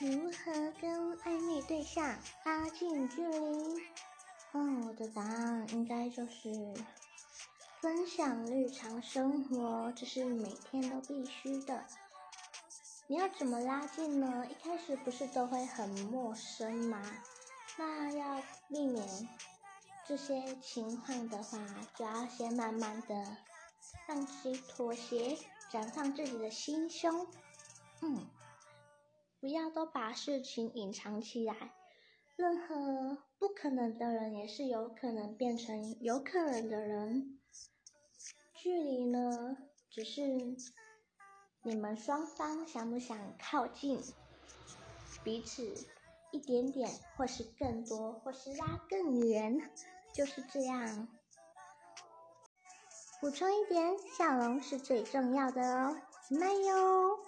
如何跟暧昧对象拉近距离？嗯，我的答案应该就是分享日常生活，这是每天都必须的。你要怎么拉近呢？一开始不是都会很陌生吗？那要避免这些情况的话，就要先慢慢的让自己妥协，绽放自己的心胸。嗯，不要都把事情隐藏起来。任何不可能的人，也是有可能变成有可能的人。距离呢，只是你们双方想不想靠近彼此一点点，或是更多，或是拉更远，就是这样。补充一点，笑容是最重要的哦，慢哟。